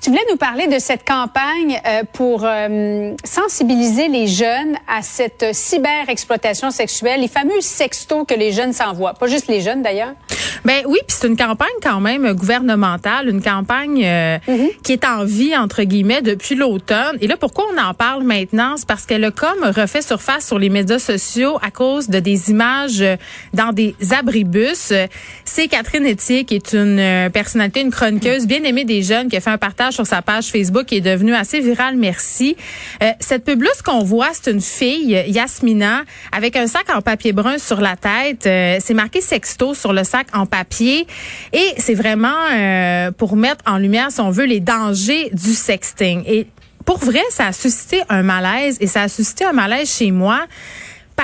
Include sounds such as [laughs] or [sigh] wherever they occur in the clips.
Tu voulais nous parler de cette campagne euh, pour euh, sensibiliser les jeunes à cette cyber-exploitation sexuelle, les fameux sextos que les jeunes s'envoient. Pas juste les jeunes d'ailleurs. Ben oui, puis c'est une campagne quand même gouvernementale, une campagne euh, mm-hmm. qui est en vie entre guillemets depuis l'automne. Et là, pourquoi on en parle maintenant? C'est parce qu'elle a comme refait surface sur les médias sociaux à cause de des images dans des abribus. C'est Catherine Etier qui est une personnalité, une chroniqueuse bien aimée des jeunes qui a fait un partage sur sa page Facebook qui est devenue assez virale, merci. Euh, cette pub-là, ce qu'on voit, c'est une fille, Yasmina, avec un sac en papier brun sur la tête. Euh, c'est marqué sexto sur le sac en papier. Et c'est vraiment euh, pour mettre en lumière, si on veut, les dangers du sexting. Et pour vrai, ça a suscité un malaise et ça a suscité un malaise chez moi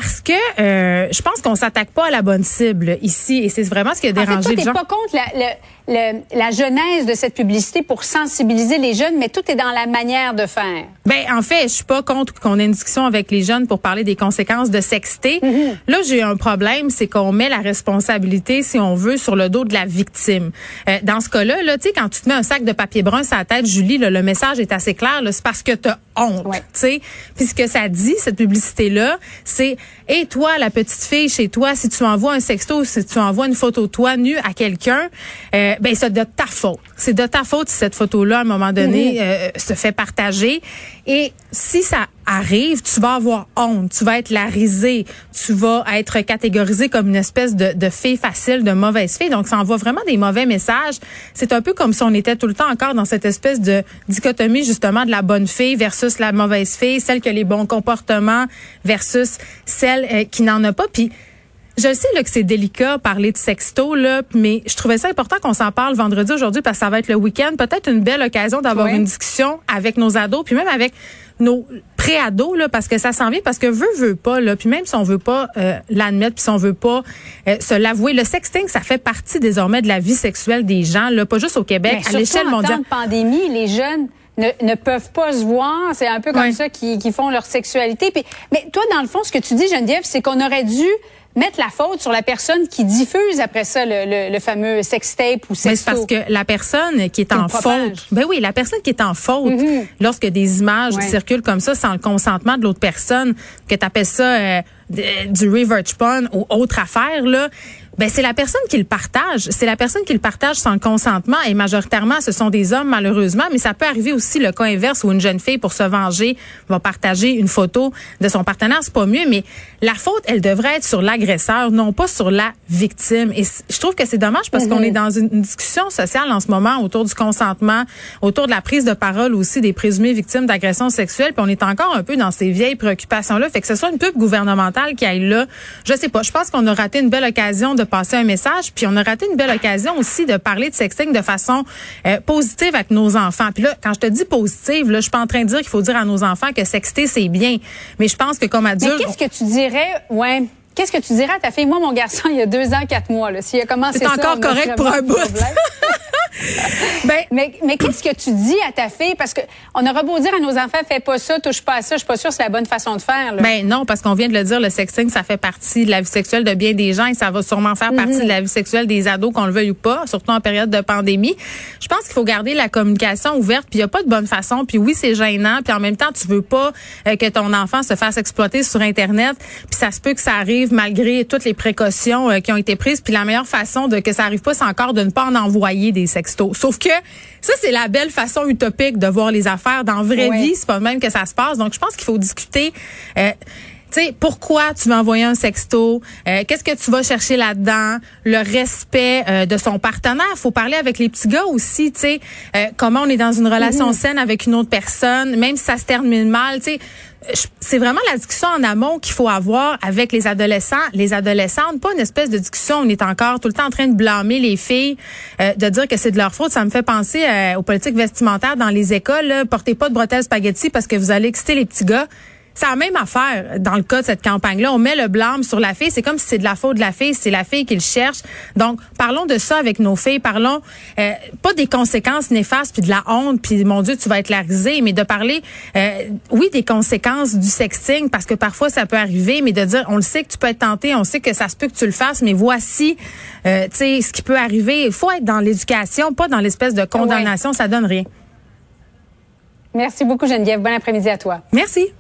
parce que euh, je pense qu'on s'attaque pas à la bonne cible ici et c'est vraiment ce qui a dérangé en fait, toi, les pas contre la, la genèse de cette publicité pour sensibiliser les jeunes, mais tout est dans la manière de faire. Ben en fait, je suis pas contre qu'on ait une discussion avec les jeunes pour parler des conséquences de sexter. Mm-hmm. Là, j'ai un problème, c'est qu'on met la responsabilité, si on veut, sur le dos de la victime. Euh, dans ce cas-là, là, tu sais, quand tu te mets un sac de papier brun sur la tête, Julie, le message est assez clair. C'est parce que tu as honte, tu sais. Puis ce que ça dit, cette publicité-là, c'est et toi, la petite fille chez toi, si tu envoies un sexto, si tu envoies une photo de toi nue à quelqu'un, euh, ben c'est de ta faute. C'est de ta faute si cette photo-là, à un moment donné, euh, se fait partager. Et si ça arrive, tu vas avoir honte, tu vas être la risée, tu vas être catégorisé comme une espèce de, de fille facile, de mauvaise fille. Donc, ça envoie vraiment des mauvais messages. C'est un peu comme si on était tout le temps encore dans cette espèce de dichotomie, justement, de la bonne fille versus la mauvaise fille, celle qui a les bons comportements versus celle euh, qui n'en a pas. Puis, je sais là, que c'est délicat parler de sexto, là, mais je trouvais ça important qu'on s'en parle vendredi aujourd'hui parce que ça va être le week-end. Peut-être une belle occasion d'avoir une discussion avec nos ados, puis même avec nos pré-ados, là, parce que ça s'en vient, parce que veut, veut pas, là, puis même si on veut pas euh, l'admettre, puis si on veut pas euh, se l'avouer, le sexting, ça fait partie désormais de la vie sexuelle des gens, là, pas juste au Québec, à l'échelle mondiale. En temps de pandémie, les jeunes ne, ne, peuvent pas se voir. C'est un peu comme ça qu'ils font leur sexualité. Puis, mais toi, dans le fond, ce que tu dis, Geneviève, c'est qu'on aurait dû mettre la faute sur la personne qui diffuse après ça le, le, fameux sextape ou sexto. C'est parce que la personne qui est en faute, ben oui, la personne qui est en faute mm-hmm. lorsque des images circulent comme ça sans le consentement de l'autre personne, que tu appelles ça euh, du revenge porn ou autre affaire là, ben c'est la personne qui le partage. C'est la personne qui le partage sans consentement. Et majoritairement ce sont des hommes malheureusement, mais ça peut arriver aussi le cas inverse où une jeune fille pour se venger va partager une photo de son partenaire, c'est pas mieux, mais la faute elle devrait être sur l'agresseur, non pas sur la victime. Et je trouve que c'est dommage parce qu'on est dans une, discussion sociale en ce moment autour du consentement, autour de la prise de parole aussi des présumées victimes d'agressions sexuelles, puis on est encore un peu dans ces vieilles préoccupations là, fait que ce soit une pub gouvernementale qui aille là, je sais pas, je pense qu'on a raté une belle occasion de passer un message. Puis on a raté une belle occasion aussi de parler de sexting de façon euh, positive avec nos enfants. Puis là, quand je te dis positive, là, je suis pas en train de dire qu'il faut dire à nos enfants que sexter c'est bien, mais je pense que comme adulte, qu'est-ce que tu dirais, ouais. Qu'est-ce que tu dirais à ta fille? Moi, mon garçon, il y a deux ans, quatre mois. S'il a commencé C'est encore correct pour un bout. [laughs] [laughs] ben, mais mais qu'est-ce que tu dis à ta fille? Parce que on aura beau dire à nos enfants, fais pas ça, touche pas à ça. Je suis pas sûre que c'est la bonne façon de faire. Là. Ben non, parce qu'on vient de le dire, le sexting, ça fait partie de la vie sexuelle de bien des gens et ça va sûrement faire partie mhm. de la vie sexuelle des ados, qu'on le veuille ou pas, surtout en période de pandémie. Je pense qu'il faut garder la communication ouverte. Puis il y a pas de bonne façon. Puis oui, c'est gênant. Puis en même temps, tu veux pas euh, que ton enfant se fasse exploiter sur Internet. Puis ça se peut que ça arrive malgré toutes les précautions euh, qui ont été prises. Puis la meilleure façon de que ça arrive pas, c'est encore de ne pas en envoyer des Sauf que ça, c'est la belle façon utopique de voir les affaires. Dans vraie vie, c'est pas même que ça se passe. Donc, je pense qu'il faut discuter. Euh, tu sais, pourquoi tu vas envoyer un sexto? Euh, qu'est-ce que tu vas chercher là-dedans? Le respect euh, de son partenaire. faut parler avec les petits gars aussi, tu sais. Euh, comment on est dans une relation mhm. saine avec une autre personne, même si ça se termine mal, tu sais. C'est vraiment la discussion en amont qu'il faut avoir avec les adolescents, les adolescentes, pas une espèce de discussion. On est encore tout le temps en train de blâmer les filles, de dire que c'est de leur faute. Ça me fait penser aux politiques vestimentaires dans les écoles. Portez pas de bretelles spaghetti parce que vous allez exciter les petits gars c'est la même affaire dans le cas de cette campagne-là. On met le blâme sur la fille. C'est comme si c'est de la faute de la fille, c'est la fille qui le cherche. Donc, parlons de ça avec nos filles. Parlons euh, pas des conséquences néfastes, puis de la honte, puis mon Dieu, tu vas être larisé, mais de parler, euh, oui, des conséquences du sexting, parce que parfois ça peut arriver, mais de dire, on le sait que tu peux être tenté, on sait que ça se peut que tu le fasses, mais voici, euh, tu sais, ce qui peut arriver. Il faut être dans l'éducation, pas dans l'espèce de condamnation. Ça donne rien. Merci beaucoup, Geneviève. Bon après-midi à toi. Merci.